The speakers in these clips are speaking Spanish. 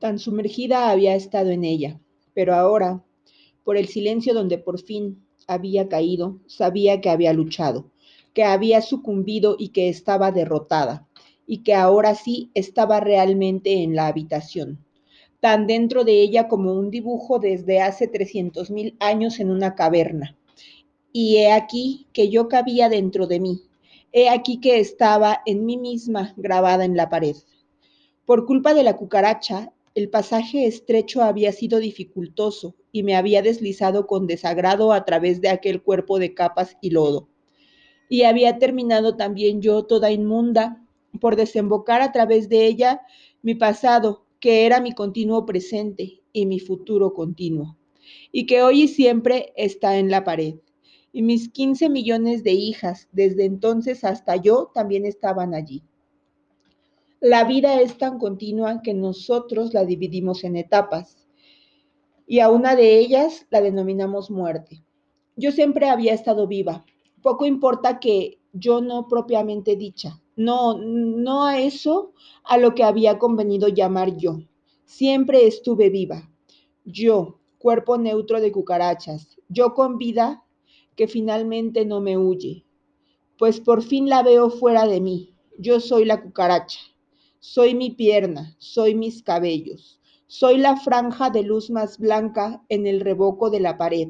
Tan sumergida había estado en ella, pero ahora, por el silencio donde por fin había caído, sabía que había luchado, que había sucumbido y que estaba derrotada, y que ahora sí estaba realmente en la habitación, tan dentro de ella como un dibujo desde hace trescientos mil años en una caverna. Y he aquí que yo cabía dentro de mí, he aquí que estaba en mí misma grabada en la pared. Por culpa de la cucaracha, el pasaje estrecho había sido dificultoso y me había deslizado con desagrado a través de aquel cuerpo de capas y lodo. Y había terminado también yo toda inmunda por desembocar a través de ella mi pasado, que era mi continuo presente y mi futuro continuo, y que hoy y siempre está en la pared. Y mis 15 millones de hijas, desde entonces hasta yo, también estaban allí. La vida es tan continua que nosotros la dividimos en etapas y a una de ellas la denominamos muerte. Yo siempre había estado viva. Poco importa que yo no propiamente dicha, no, no a eso a lo que había convenido llamar yo. Siempre estuve viva. Yo, cuerpo neutro de cucarachas, yo con vida que finalmente no me huye, pues por fin la veo fuera de mí. Yo soy la cucaracha. Soy mi pierna, soy mis cabellos, soy la franja de luz más blanca en el revoco de la pared,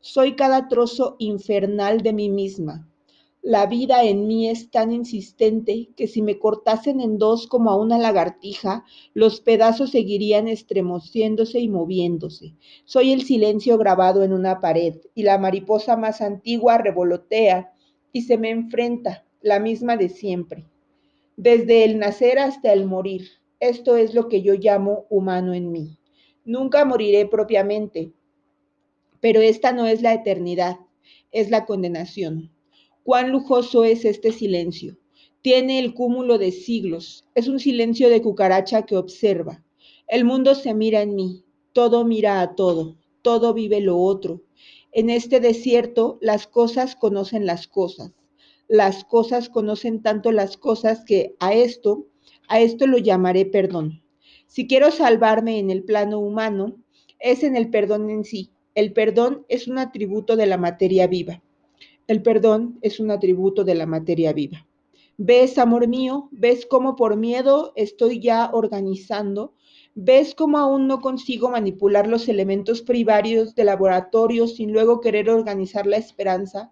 soy cada trozo infernal de mí misma. La vida en mí es tan insistente que si me cortasen en dos como a una lagartija, los pedazos seguirían estremociéndose y moviéndose. Soy el silencio grabado en una pared y la mariposa más antigua revolotea y se me enfrenta, la misma de siempre desde el nacer hasta el morir. Esto es lo que yo llamo humano en mí. Nunca moriré propiamente, pero esta no es la eternidad, es la condenación. Cuán lujoso es este silencio. Tiene el cúmulo de siglos. Es un silencio de cucaracha que observa. El mundo se mira en mí, todo mira a todo, todo vive lo otro. En este desierto las cosas conocen las cosas las cosas conocen tanto las cosas que a esto, a esto lo llamaré perdón. Si quiero salvarme en el plano humano, es en el perdón en sí. El perdón es un atributo de la materia viva. El perdón es un atributo de la materia viva. ¿Ves, amor mío? ¿Ves cómo por miedo estoy ya organizando? ¿Ves cómo aún no consigo manipular los elementos primarios de laboratorio sin luego querer organizar la esperanza?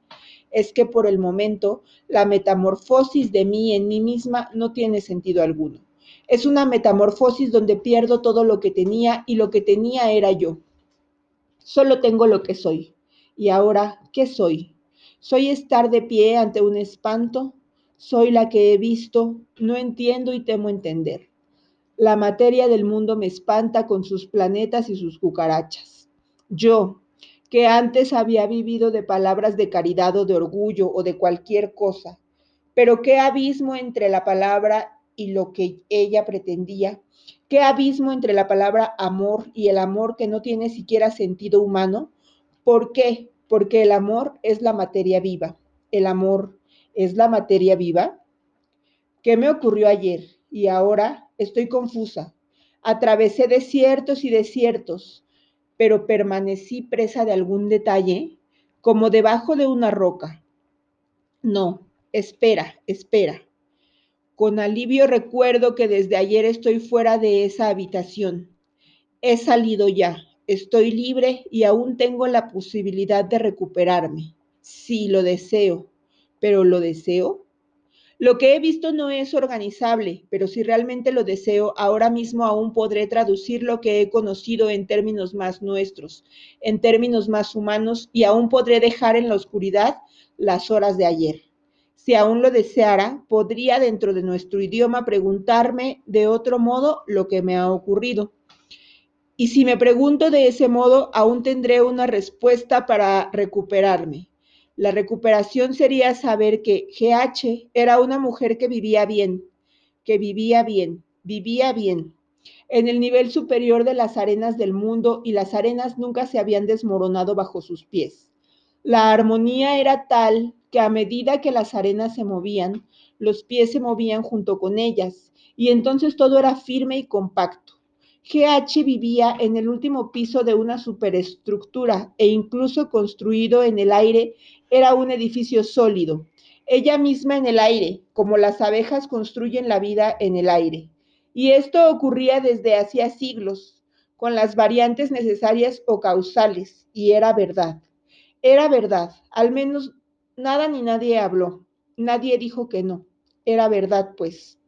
Es que por el momento la metamorfosis de mí en mí misma no tiene sentido alguno. Es una metamorfosis donde pierdo todo lo que tenía y lo que tenía era yo. Solo tengo lo que soy. ¿Y ahora qué soy? ¿Soy estar de pie ante un espanto? ¿Soy la que he visto? No entiendo y temo entender. La materia del mundo me espanta con sus planetas y sus cucarachas. Yo, que antes había vivido de palabras de caridad o de orgullo o de cualquier cosa. Pero qué abismo entre la palabra y lo que ella pretendía, qué abismo entre la palabra amor y el amor que no tiene siquiera sentido humano. ¿Por qué? Porque el amor es la materia viva. El amor es la materia viva. ¿Qué me ocurrió ayer? Y ahora estoy confusa. Atravesé desiertos y desiertos pero permanecí presa de algún detalle, como debajo de una roca. No, espera, espera. Con alivio recuerdo que desde ayer estoy fuera de esa habitación. He salido ya, estoy libre y aún tengo la posibilidad de recuperarme. Sí, lo deseo, pero ¿lo deseo? Lo que he visto no es organizable, pero si realmente lo deseo, ahora mismo aún podré traducir lo que he conocido en términos más nuestros, en términos más humanos, y aún podré dejar en la oscuridad las horas de ayer. Si aún lo deseara, podría dentro de nuestro idioma preguntarme de otro modo lo que me ha ocurrido. Y si me pregunto de ese modo, aún tendré una respuesta para recuperarme. La recuperación sería saber que GH era una mujer que vivía bien, que vivía bien, vivía bien, en el nivel superior de las arenas del mundo y las arenas nunca se habían desmoronado bajo sus pies. La armonía era tal que a medida que las arenas se movían, los pies se movían junto con ellas y entonces todo era firme y compacto. GH vivía en el último piso de una superestructura e incluso construido en el aire era un edificio sólido. Ella misma en el aire, como las abejas construyen la vida en el aire. Y esto ocurría desde hacía siglos, con las variantes necesarias o causales, y era verdad. Era verdad, al menos nada ni nadie habló, nadie dijo que no. Era verdad, pues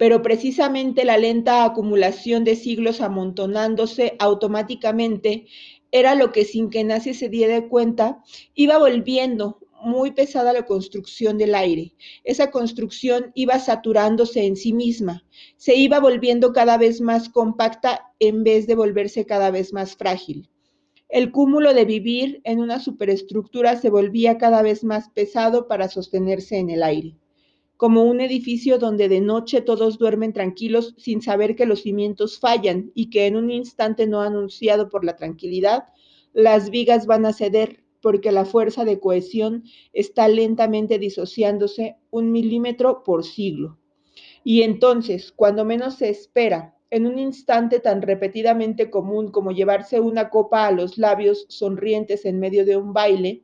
pero precisamente la lenta acumulación de siglos amontonándose automáticamente era lo que sin que nadie se diera cuenta iba volviendo muy pesada la construcción del aire. Esa construcción iba saturándose en sí misma, se iba volviendo cada vez más compacta en vez de volverse cada vez más frágil. El cúmulo de vivir en una superestructura se volvía cada vez más pesado para sostenerse en el aire como un edificio donde de noche todos duermen tranquilos sin saber que los cimientos fallan y que en un instante no anunciado por la tranquilidad, las vigas van a ceder porque la fuerza de cohesión está lentamente disociándose un milímetro por siglo. Y entonces, cuando menos se espera, en un instante tan repetidamente común como llevarse una copa a los labios sonrientes en medio de un baile,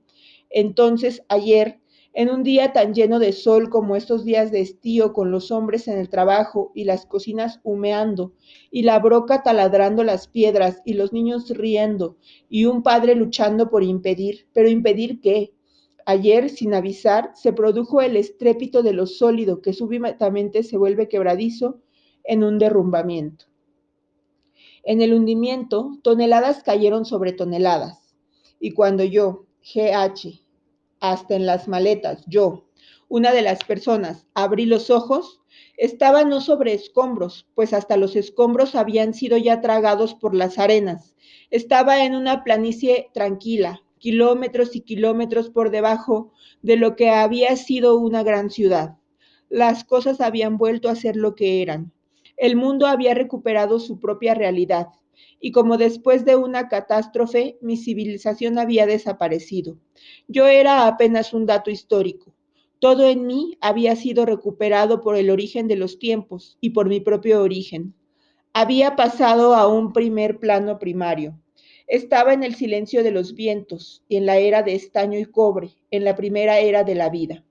entonces ayer en un día tan lleno de sol como estos días de estío, con los hombres en el trabajo y las cocinas humeando, y la broca taladrando las piedras y los niños riendo, y un padre luchando por impedir, pero impedir qué? Ayer, sin avisar, se produjo el estrépito de lo sólido que súbitamente se vuelve quebradizo en un derrumbamiento. En el hundimiento, toneladas cayeron sobre toneladas, y cuando yo, GH, hasta en las maletas. Yo, una de las personas, abrí los ojos. Estaba no sobre escombros, pues hasta los escombros habían sido ya tragados por las arenas. Estaba en una planicie tranquila, kilómetros y kilómetros por debajo de lo que había sido una gran ciudad. Las cosas habían vuelto a ser lo que eran. El mundo había recuperado su propia realidad, y como después de una catástrofe mi civilización había desaparecido. Yo era apenas un dato histórico. Todo en mí había sido recuperado por el origen de los tiempos y por mi propio origen. Había pasado a un primer plano primario. Estaba en el silencio de los vientos y en la era de estaño y cobre, en la primera era de la vida.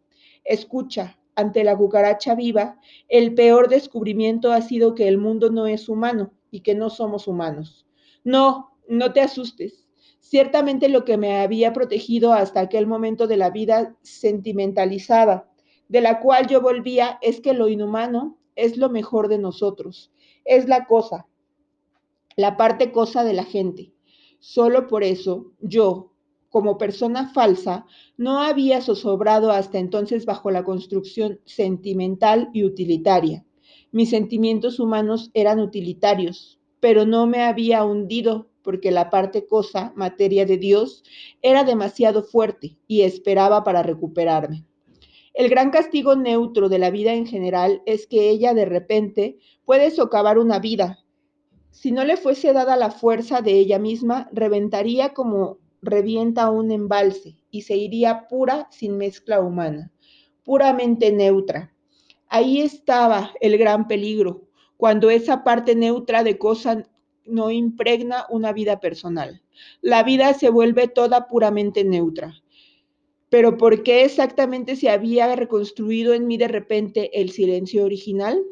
Escucha, ante la cucaracha viva, el peor descubrimiento ha sido que el mundo no es humano y que no somos humanos. No, no te asustes. Ciertamente lo que me había protegido hasta aquel momento de la vida sentimentalizada, de la cual yo volvía, es que lo inhumano es lo mejor de nosotros, es la cosa, la parte cosa de la gente. Solo por eso yo, como persona falsa, no había zozobrado hasta entonces bajo la construcción sentimental y utilitaria. Mis sentimientos humanos eran utilitarios, pero no me había hundido porque la parte cosa, materia de Dios, era demasiado fuerte y esperaba para recuperarme. El gran castigo neutro de la vida en general es que ella de repente puede socavar una vida. Si no le fuese dada la fuerza de ella misma, reventaría como revienta un embalse y se iría pura sin mezcla humana, puramente neutra. Ahí estaba el gran peligro, cuando esa parte neutra de cosa no impregna una vida personal. La vida se vuelve toda puramente neutra. Pero ¿por qué exactamente se había reconstruido en mí de repente el silencio original?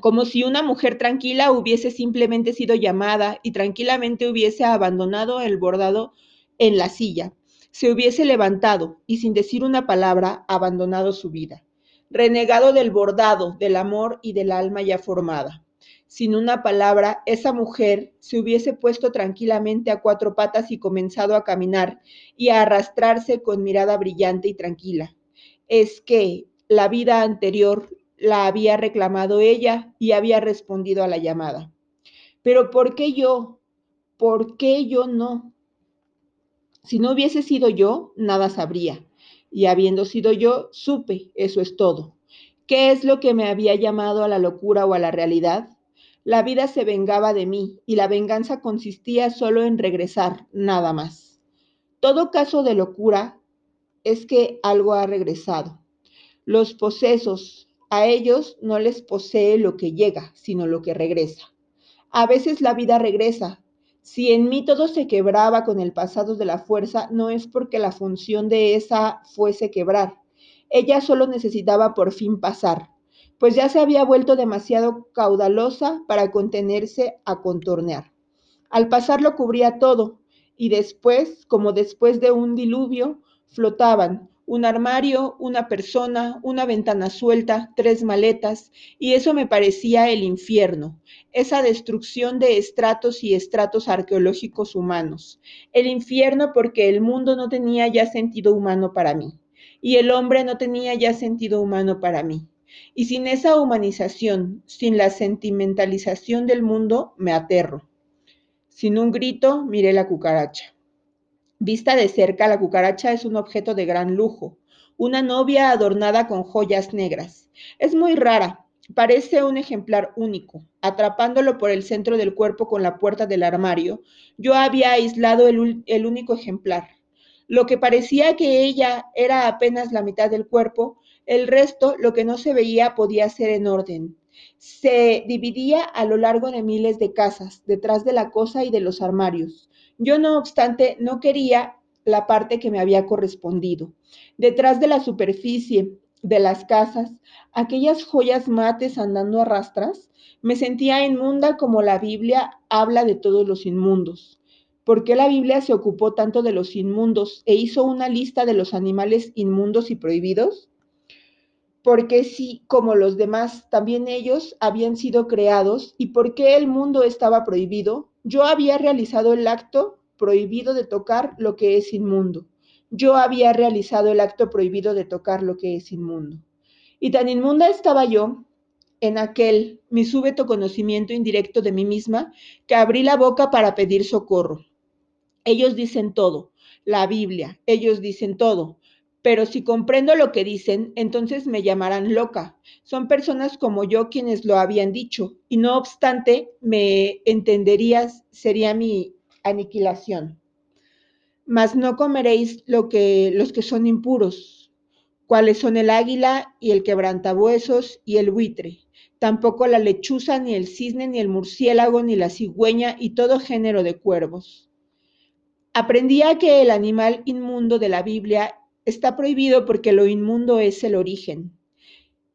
Como si una mujer tranquila hubiese simplemente sido llamada y tranquilamente hubiese abandonado el bordado en la silla, se hubiese levantado y sin decir una palabra abandonado su vida, renegado del bordado, del amor y del alma ya formada sin una palabra, esa mujer se hubiese puesto tranquilamente a cuatro patas y comenzado a caminar y a arrastrarse con mirada brillante y tranquila. Es que la vida anterior la había reclamado ella y había respondido a la llamada. Pero ¿por qué yo? ¿Por qué yo no? Si no hubiese sido yo, nada sabría. Y habiendo sido yo, supe, eso es todo. ¿Qué es lo que me había llamado a la locura o a la realidad? La vida se vengaba de mí y la venganza consistía solo en regresar, nada más. Todo caso de locura es que algo ha regresado. Los posesos, A ellos no les posee lo que llega, sino lo que regresa. A veces la vida regresa. Si en mí todo se quebraba con el pasado de la fuerza, no es porque la función de esa fuese quebrar. Ella solo necesitaba por fin pasar, pues ya se había vuelto demasiado caudalosa para contenerse a contornear. Al pasar lo cubría todo, y después, como después de un diluvio, flotaban un armario, una persona, una ventana suelta, tres maletas, y eso me parecía el infierno, esa destrucción de estratos y estratos arqueológicos humanos. El infierno porque el mundo no tenía ya sentido humano para mí, y el hombre no tenía ya sentido humano para mí. Y sin esa humanización, sin la sentimentalización del mundo, me aterro. Sin un grito, miré la cucaracha. Vista de cerca, la cucaracha es un objeto de gran lujo, una novia adornada con joyas negras. Es muy rara, parece un ejemplar único. Atrapándolo por el centro del cuerpo con la puerta del armario, yo había aislado el, único ejemplar. Lo que parecía que ella era apenas la mitad del cuerpo, el resto, lo que no se veía, podía ser en orden. Se dividía a lo largo de miles de casas, detrás de la cosa y de los armarios. Yo, no obstante, no quería la parte que me había correspondido. Detrás de la superficie de las casas, aquellas joyas mates andando a rastras, me sentía inmunda como la Biblia habla de todos los inmundos. ¿Por qué la Biblia se ocupó tanto de los inmundos e hizo una lista de los animales inmundos y prohibidos? Porque si, como los demás, también ellos habían sido creados y por qué el mundo estaba prohibido, yo había realizado el acto prohibido de tocar lo que es inmundo. Yo había realizado el acto prohibido de tocar lo que es inmundo. Y tan inmunda estaba yo en aquel mi súbito conocimiento indirecto de mí misma que abrí la boca para pedir socorro. Ellos dicen todo, la Biblia, ellos dicen todo, pero si comprendo lo que dicen, entonces me llamarán loca. Son personas como yo quienes lo habían dicho, y no obstante, me entenderías, sería mi aniquilación. Mas no comeréis lo que los que son impuros, cuáles son el águila y el quebrantabuesos y el buitre, tampoco la lechuza, ni el cisne, ni el murciélago, ni la cigüeña y todo género de cuervos. Aprendía que el animal inmundo de la Biblia está prohibido porque lo inmundo es el origen,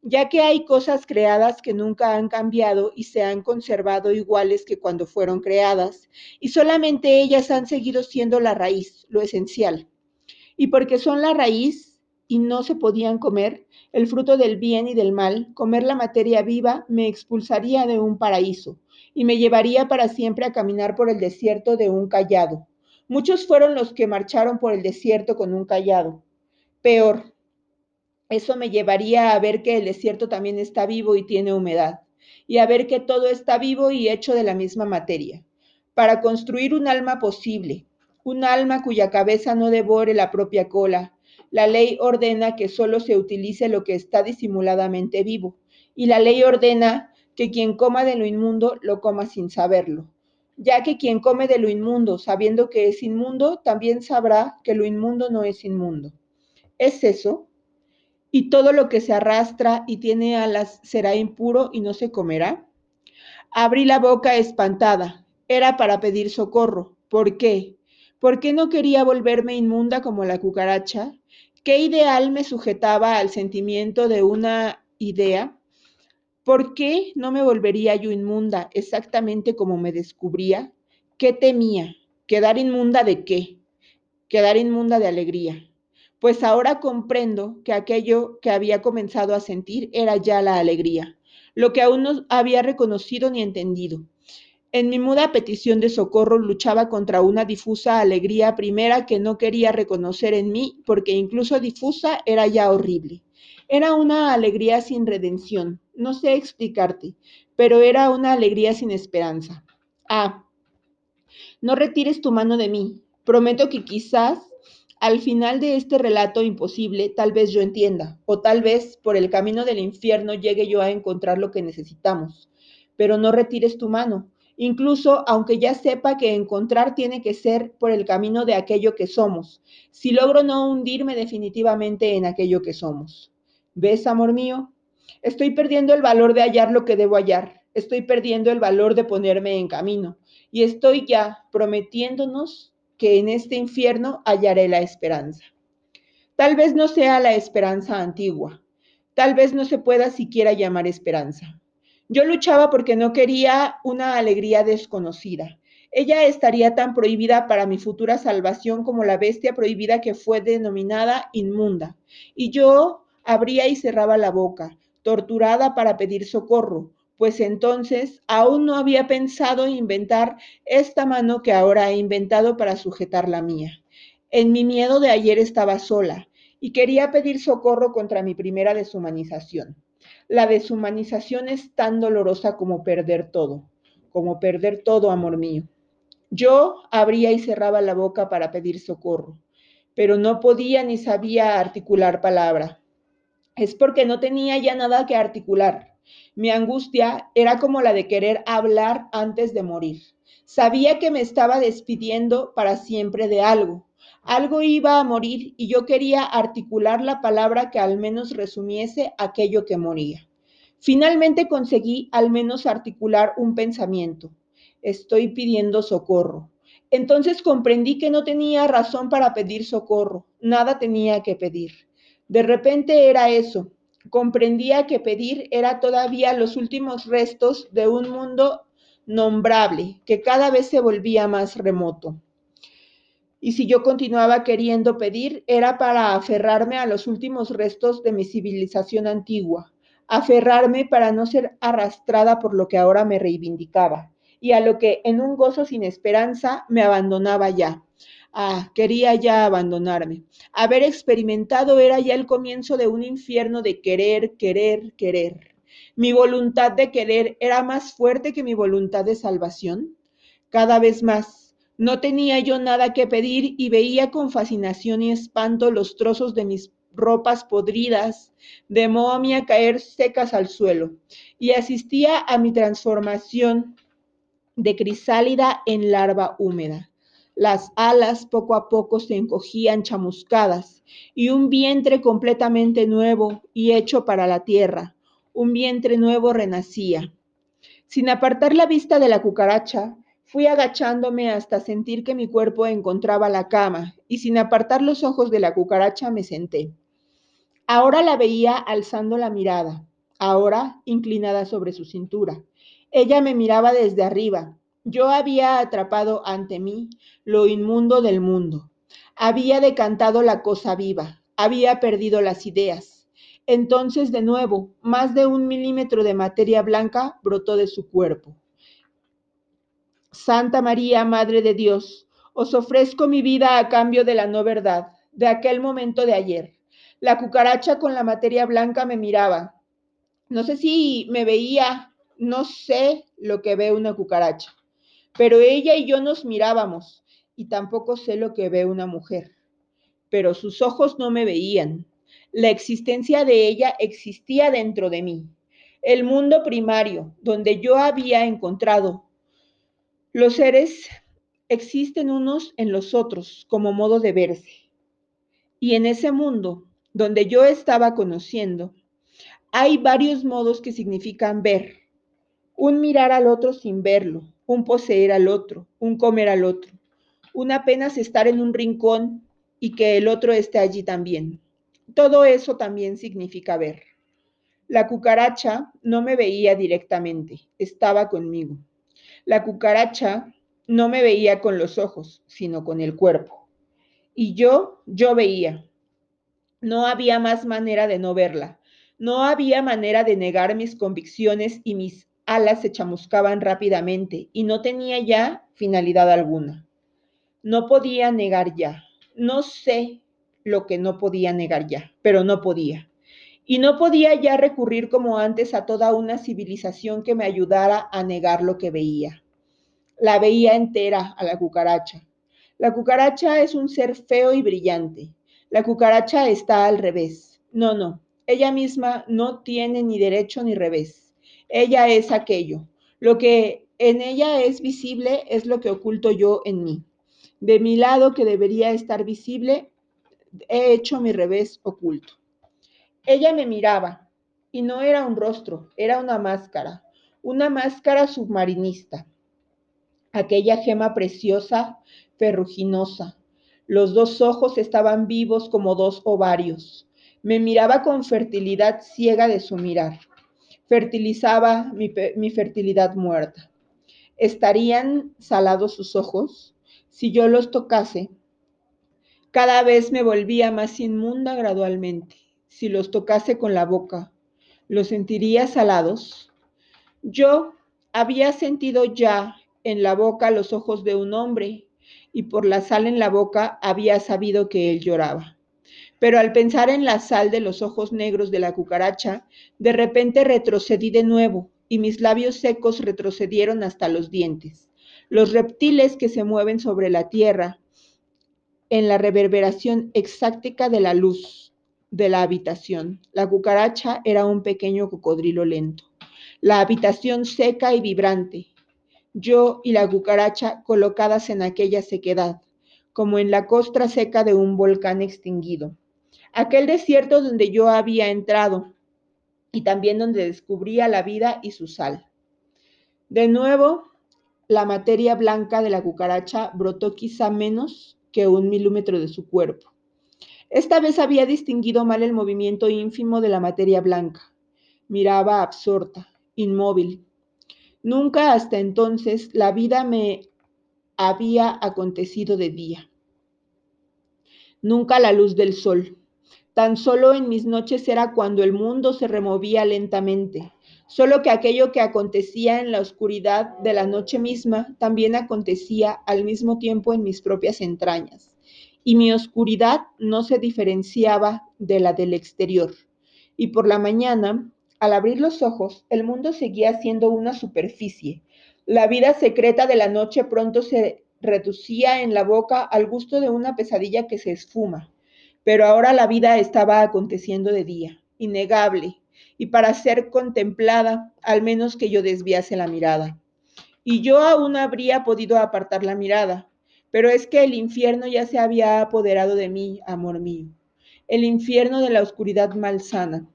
ya que hay cosas creadas que nunca han cambiado y se han conservado iguales que cuando fueron creadas, y solamente ellas han seguido siendo la raíz, lo esencial. Y porque son la raíz y no se podían comer, el fruto del bien y del mal, comer la materia viva me expulsaría de un paraíso y me llevaría para siempre a caminar por el desierto de un callado. Muchos fueron los que marcharon por el desierto con un callado. Peor, eso me llevaría a ver que el desierto también está vivo y tiene humedad, y a ver que todo está vivo y hecho de la misma materia, para construir un alma posible, un alma cuya cabeza no devore la propia cola. La ley ordena que solo se utilice lo que está disimuladamente vivo, y la ley ordena que quien coma de lo inmundo lo coma sin saberlo, ya que quien come de lo inmundo sabiendo que es inmundo, también sabrá que lo inmundo no es inmundo. ¿Es eso? ¿Y todo lo que se arrastra y tiene alas será impuro y no se comerá? Abrí la boca espantada. Era para pedir socorro. ¿Por qué? ¿Por qué no quería volverme inmunda como la cucaracha? ¿Qué ideal me sujetaba al sentimiento de una idea? ¿Por qué no me volvería yo inmunda exactamente como me descubría? ¿Qué temía? ¿Quedar inmunda de qué? Quedar inmunda de alegría pues ahora comprendo que aquello que había comenzado a sentir era ya la alegría, lo que aún no había reconocido ni entendido. En mi muda petición de socorro luchaba contra una difusa alegría primera que no quería reconocer en mí, porque incluso difusa era ya horrible. Era una alegría sin redención, no sé explicarte, pero era una alegría sin esperanza. Ah, no retires tu mano de mí. Prometo que quizás al final de este relato imposible, tal vez yo entienda, o tal vez por el camino del infierno llegue yo a encontrar lo que necesitamos. Pero no retires tu mano, incluso aunque ya sepa que encontrar tiene que ser por el camino de aquello que somos, si logro no hundirme definitivamente en aquello que somos. ¿Ves, amor mío? Estoy perdiendo el valor de hallar lo que debo hallar. Estoy perdiendo el valor de ponerme en camino. Y estoy ya prometiéndonos que en este infierno hallaré la esperanza. Tal vez no sea la esperanza antigua. Tal vez no se pueda siquiera llamar esperanza. Yo luchaba porque no quería una alegría desconocida. Ella estaría tan prohibida para mi futura salvación como la bestia prohibida que fue denominada inmunda. Y yo abría y cerraba la boca, torturada para pedir socorro, pues entonces aún no había pensado inventar esta mano que ahora he inventado para sujetar la mía. En mi miedo de ayer estaba sola y quería pedir socorro contra mi primera deshumanización. La deshumanización es tan dolorosa como perder todo, como perder todo, amor mío. Yo abría y cerraba la boca para pedir socorro, pero no podía ni sabía articular palabra. Es porque no tenía ya nada que articular. Mi angustia era como la de querer hablar antes de morir. Sabía que me estaba despidiendo para siempre de algo. Algo iba a morir y yo quería articular la palabra que al menos resumiese aquello que moría. Finalmente conseguí al menos articular un pensamiento. Estoy pidiendo socorro. Entonces comprendí que no tenía razón para pedir socorro. Nada tenía que pedir. De repente era eso. Comprendía que pedir era todavía los últimos restos de un mundo nombrable que cada vez se volvía más remoto. Y si yo continuaba queriendo pedir, era para aferrarme a los últimos restos de mi civilización antigua, aferrarme para no ser arrastrada por lo que ahora me reivindicaba y a lo que en un gozo sin esperanza me abandonaba ya. Ah, quería ya abandonarme. Haber experimentado era ya el comienzo de un infierno de querer, querer, querer. Mi voluntad de querer era más fuerte que mi voluntad de salvación. Cada vez más, no tenía yo nada que pedir y veía con fascinación y espanto los trozos de mis ropas podridas de momia caer secas al suelo, y asistía a mi transformación de crisálida en larva húmeda. Las alas poco a poco se encogían chamuscadas y un vientre completamente nuevo y hecho para la tierra, un vientre nuevo renacía. Sin apartar la vista de la cucaracha, fui agachándome hasta sentir que mi cuerpo encontraba la cama y sin apartar los ojos de la cucaracha me senté. Ahora la veía alzando la mirada, ahora inclinada sobre su cintura. Ella me miraba desde arriba. Yo había atrapado ante mí lo inmundo del mundo. Había decantado la cosa viva. Había perdido las ideas. Entonces, de nuevo, más de un milímetro de materia blanca brotó de su cuerpo. Santa María, Madre de Dios, os ofrezco mi vida a cambio de la no verdad, de aquel momento de ayer. La cucaracha con la materia blanca me miraba. No sé si me veía, no sé lo que ve una cucaracha, pero ella y yo nos mirábamos y tampoco sé lo que ve una mujer. Pero sus ojos no me veían. La existencia de ella existía dentro de mí. El mundo primario, donde yo había encontrado. Los seres existen unos en los otros como modo de verse. Y en ese mundo donde yo estaba conociendo, hay varios modos que significan ver. Un mirar al otro sin verlo, un poseer al otro, un comer al otro, un apenas estar en un rincón y que el otro esté allí también. Todo eso también significa ver. La cucaracha no me veía directamente, estaba conmigo. La cucaracha no me veía con los ojos, sino con el cuerpo. Y yo, yo veía, no había más manera de no verla. No había manera de negar mis convicciones y mis alas se chamuscaban rápidamente y no tenía ya finalidad alguna. No podía negar ya. No sé lo que no podía negar ya, pero no podía. Y no podía ya recurrir como antes a toda una civilización que me ayudara a negar lo que veía. La veía entera a la cucaracha. La cucaracha es un ser feo y brillante. La cucaracha está al revés. No, no. Ella misma no tiene ni derecho ni revés. Ella es aquello. Lo que en ella es visible es lo que oculto yo en mí. De mi lado que debería estar visible, he hecho mi revés oculto. Ella me miraba. Y no era un rostro, era una máscara, una máscara submarinista. Aquella gema preciosa, ferruginosa. Los dos ojos estaban vivos como dos ovarios. Me miraba con fertilidad ciega de su mirar. Fertilizaba mi, fertilidad muerta. ¿Estarían salados sus ojos? Si yo los tocase, cada vez me volvía más inmunda gradualmente. Si los tocase con la boca, ¿los sentiría salados? Yo había sentido ya en la boca los ojos de un hombre y por la sal en la boca había sabido que él lloraba. Pero al pensar en la sal de los ojos negros de la cucaracha, de repente retrocedí de nuevo y mis labios secos retrocedieron hasta los dientes. Los reptiles que se mueven sobre la tierra en la reverberación exáctica de la luz de la habitación. La cucaracha era un pequeño cocodrilo lento. La habitación seca y vibrante. Yo y la cucaracha colocadas en aquella sequedad, como en la costra seca de un volcán extinguido. Aquel desierto donde yo había entrado y también donde descubría la vida y su sal. De nuevo, la materia blanca de la cucaracha brotó quizá menos que un milímetro de su cuerpo. Esta vez había distinguido mal el movimiento ínfimo de la materia blanca. Miraba absorta, inmóvil. Nunca hasta entonces la vida me había acontecido de día. Nunca la luz del sol. Tan solo en mis noches era cuando el mundo se removía lentamente, solo que aquello que acontecía en la oscuridad de la noche misma también acontecía al mismo tiempo en mis propias entrañas, y mi oscuridad no se diferenciaba de la del exterior. Y por la mañana, al abrir los ojos, el mundo seguía siendo una superficie. La vida secreta de la noche pronto se reducía en la boca al gusto de una pesadilla que se esfuma. Pero ahora la vida estaba aconteciendo de día, innegable, y para ser contemplada, al menos que yo desviase la mirada. Y yo aún habría podido apartar la mirada, pero es que el infierno ya se había apoderado de mí, amor mío, el infierno de la oscuridad malsana.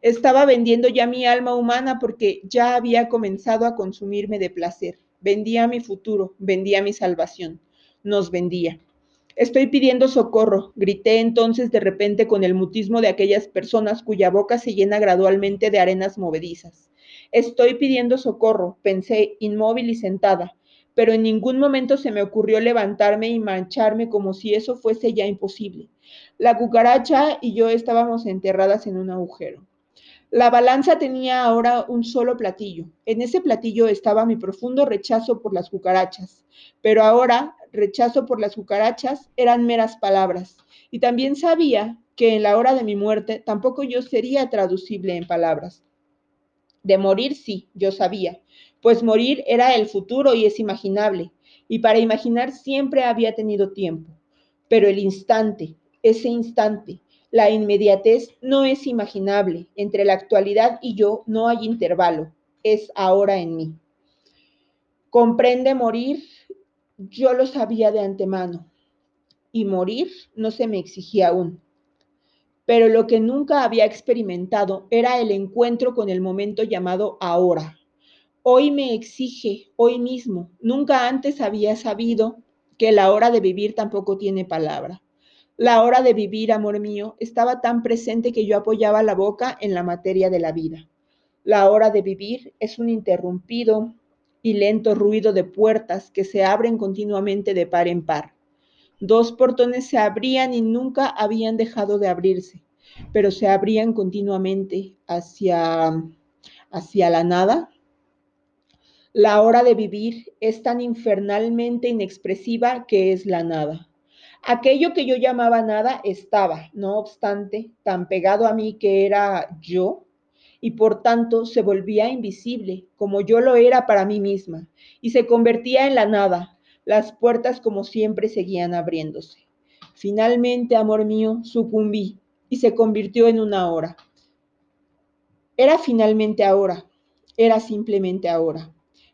Estaba vendiendo ya mi alma humana porque ya había comenzado a consumirme de placer. Vendía mi futuro, vendía mi salvación, nos vendía. Estoy pidiendo socorro, grité entonces de repente con el mutismo de aquellas personas cuya boca se llena gradualmente de arenas movedizas. Estoy pidiendo socorro, pensé, inmóvil y sentada, pero en ningún momento se me ocurrió levantarme y mancharme como si eso fuese ya imposible. La cucaracha y yo estábamos enterradas en un agujero. La balanza tenía ahora un solo platillo. En ese platillo estaba mi profundo rechazo por las cucarachas, pero ahora rechazo por las cucarachas eran meras palabras, y también sabía que en la hora de mi muerte tampoco yo sería traducible en palabras. De morir sí, yo sabía, pues morir era el futuro y es imaginable, y para imaginar siempre había tenido tiempo. Pero el instante, ese instante, la inmediatez no es imaginable. Entre la actualidad y yo no hay intervalo, es ahora en mí. Comprende morir yo lo sabía de antemano y morir no se me exigía aún. Pero lo que nunca había experimentado era el encuentro con el momento llamado ahora. Hoy me exige, hoy mismo. Nunca antes había sabido que la hora de vivir tampoco tiene palabra. La hora de vivir, amor mío, estaba tan presente que yo apoyaba la boca en la materia de la vida. La hora de vivir es un interrumpido, y lento ruido de puertas que se abren continuamente de par en par. Dos portones se abrían y nunca habían dejado de abrirse, pero se abrían continuamente hacia, hacia la nada. La hora de vivir es tan infernalmente inexpresiva que es la nada. Aquello que yo llamaba nada estaba, no obstante, tan pegado a mí que era yo, y por tanto se volvía invisible, como yo lo era para mí misma, y se convertía en la nada. Las puertas como siempre seguían abriéndose. Finalmente, amor mío, sucumbí y se convirtió en una hora. Era finalmente ahora, era simplemente ahora.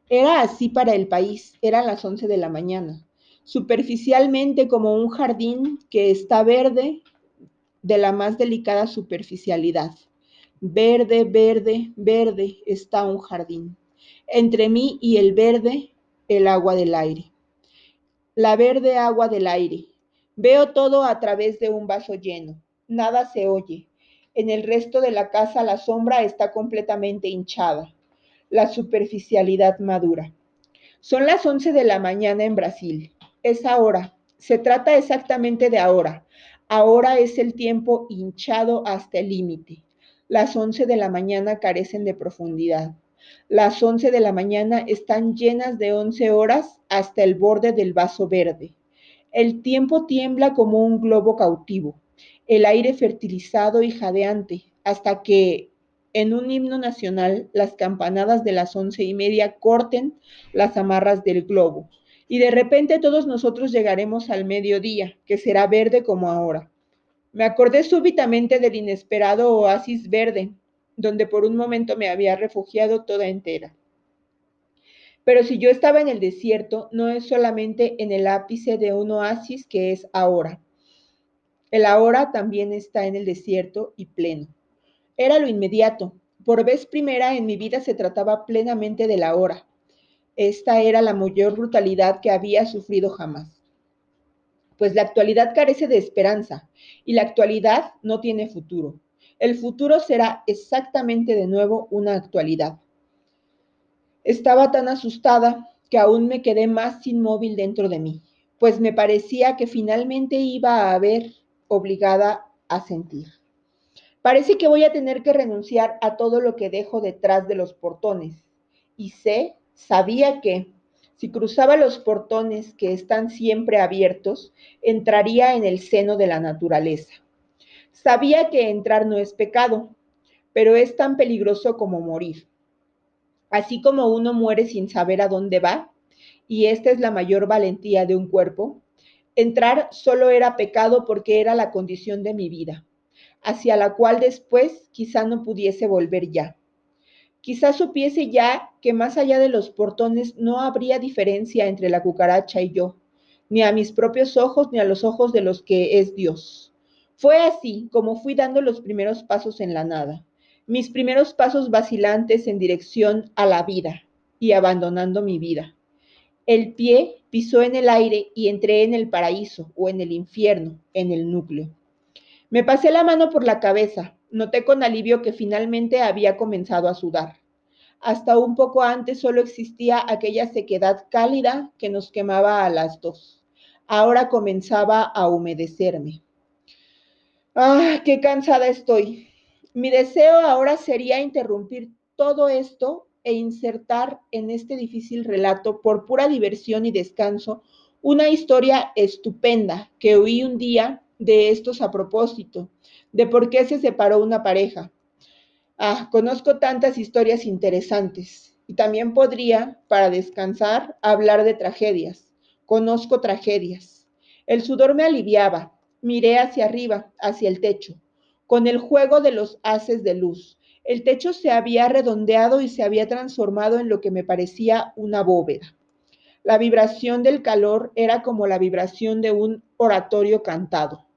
Era así para el país, eran las once de la mañana, superficialmente como un jardín que está verde de la más delicada superficialidad Verde, verde, verde está un jardín. Entre mí y el verde, el agua del aire. La verde agua del aire. Veo todo a través de un vaso lleno. Nada se oye. En el resto de la casa la sombra está completamente hinchada. La superficialidad madura. Son las 11 de la mañana en Brasil. Es ahora. Se trata exactamente de ahora. Ahora es el tiempo hinchado hasta el límite. Las 11 de la mañana carecen de profundidad. Las 11 de la mañana están llenas de 11 horas hasta el borde del vaso verde. El tiempo tiembla como un globo cautivo, el aire fertilizado y jadeante, hasta que en un himno nacional las campanadas de las once y media corten las amarras del globo. Y de repente todos nosotros llegaremos al mediodía, que será verde como ahora. Me acordé súbitamente del inesperado oasis verde, donde por un momento me había refugiado toda entera. Pero si yo estaba en el desierto, no es solamente en el ápice de un oasis que es ahora. El ahora también está en el desierto y pleno. Era lo inmediato. Por vez primera en mi vida se trataba plenamente de la hora. Esta era la mayor brutalidad que había sufrido jamás pues la actualidad carece de esperanza y la actualidad no tiene futuro. El futuro será exactamente de nuevo una actualidad. Estaba tan asustada que aún me quedé más inmóvil dentro de mí, pues me parecía que finalmente iba a haber obligada a sentir. Parece que voy a tener que renunciar a todo lo que dejo detrás de los portones. Y sé, sabía que, si cruzaba los portones que están siempre abiertos, entraría en el seno de la naturaleza. Sabía que entrar no es pecado, pero es tan peligroso como morir. Así como uno muere sin saber a dónde va, y esta es la mayor valentía de un cuerpo, entrar solo era pecado porque era la condición de mi vida, hacia la cual después quizá no pudiese volver ya. Quizás supiese ya que más allá de los portones no habría diferencia entre la cucaracha y yo, ni a mis propios ojos ni a los ojos de los que es Dios. Fue así como fui dando los primeros pasos en la nada, mis primeros pasos vacilantes en dirección a la vida y abandonando mi vida. El pie pisó en el aire y entré en el paraíso o en el infierno, en el núcleo. Me pasé la mano por la cabeza, Noté con alivio que finalmente había comenzado a sudar. Hasta un poco antes solo existía aquella sequedad cálida que nos quemaba a las dos. Ahora comenzaba a humedecerme. ¡Ah, qué cansada estoy! Mi deseo ahora sería interrumpir todo esto e insertar en este difícil relato, por pura diversión y descanso, una historia estupenda que oí un día de estos a propósito, de por qué se separó una pareja. Ah, conozco tantas historias interesantes y también podría, para descansar, hablar de tragedias. Conozco tragedias. El sudor me aliviaba. Miré hacia arriba, hacia el techo, con el juego de los haces de luz. El techo se había redondeado y se había transformado en lo que me parecía una bóveda. La vibración del calor era como la vibración de un oratorio cantado.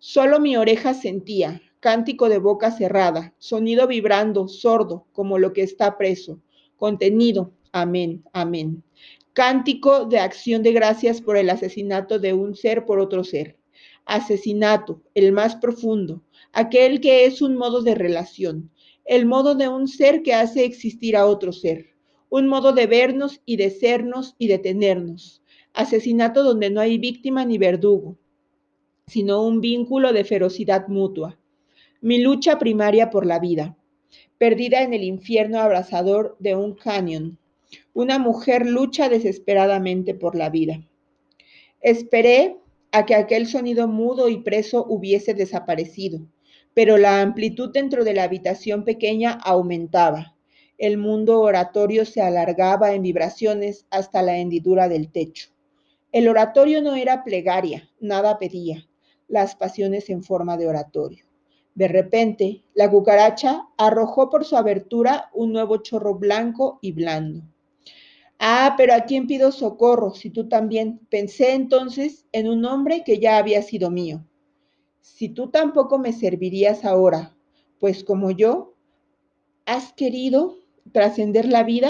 Solo mi oreja sentía, cántico de boca cerrada, sonido vibrando, sordo, como lo que está preso, contenido, amén, amén. Cántico de acción de gracias por el asesinato de un ser por otro ser. Asesinato, el más profundo, aquel que es un modo de relación, el modo de un ser que hace existir a otro ser, un modo de vernos y de sernos y de tenernos. Asesinato donde no hay víctima ni verdugo, sino un vínculo de ferocidad mutua. Mi lucha primaria por la vida, perdida en el infierno abrasador de un cañón. Una mujer lucha desesperadamente por la vida. Esperé a que aquel sonido mudo y preso hubiese desaparecido, pero la amplitud dentro de la habitación pequeña aumentaba. El mundo oratorio se alargaba en vibraciones hasta la hendidura del techo. El oratorio no era plegaria, nada pedía, las pasiones en forma de oratorio. De repente, la cucaracha arrojó por su abertura un nuevo chorro blanco y blando. Ah, pero ¿a quién pido socorro si tú también? Pensé entonces en un hombre que ya había sido mío. Si tú tampoco me servirías ahora, pues como yo, ¿Has querido trascender la vida?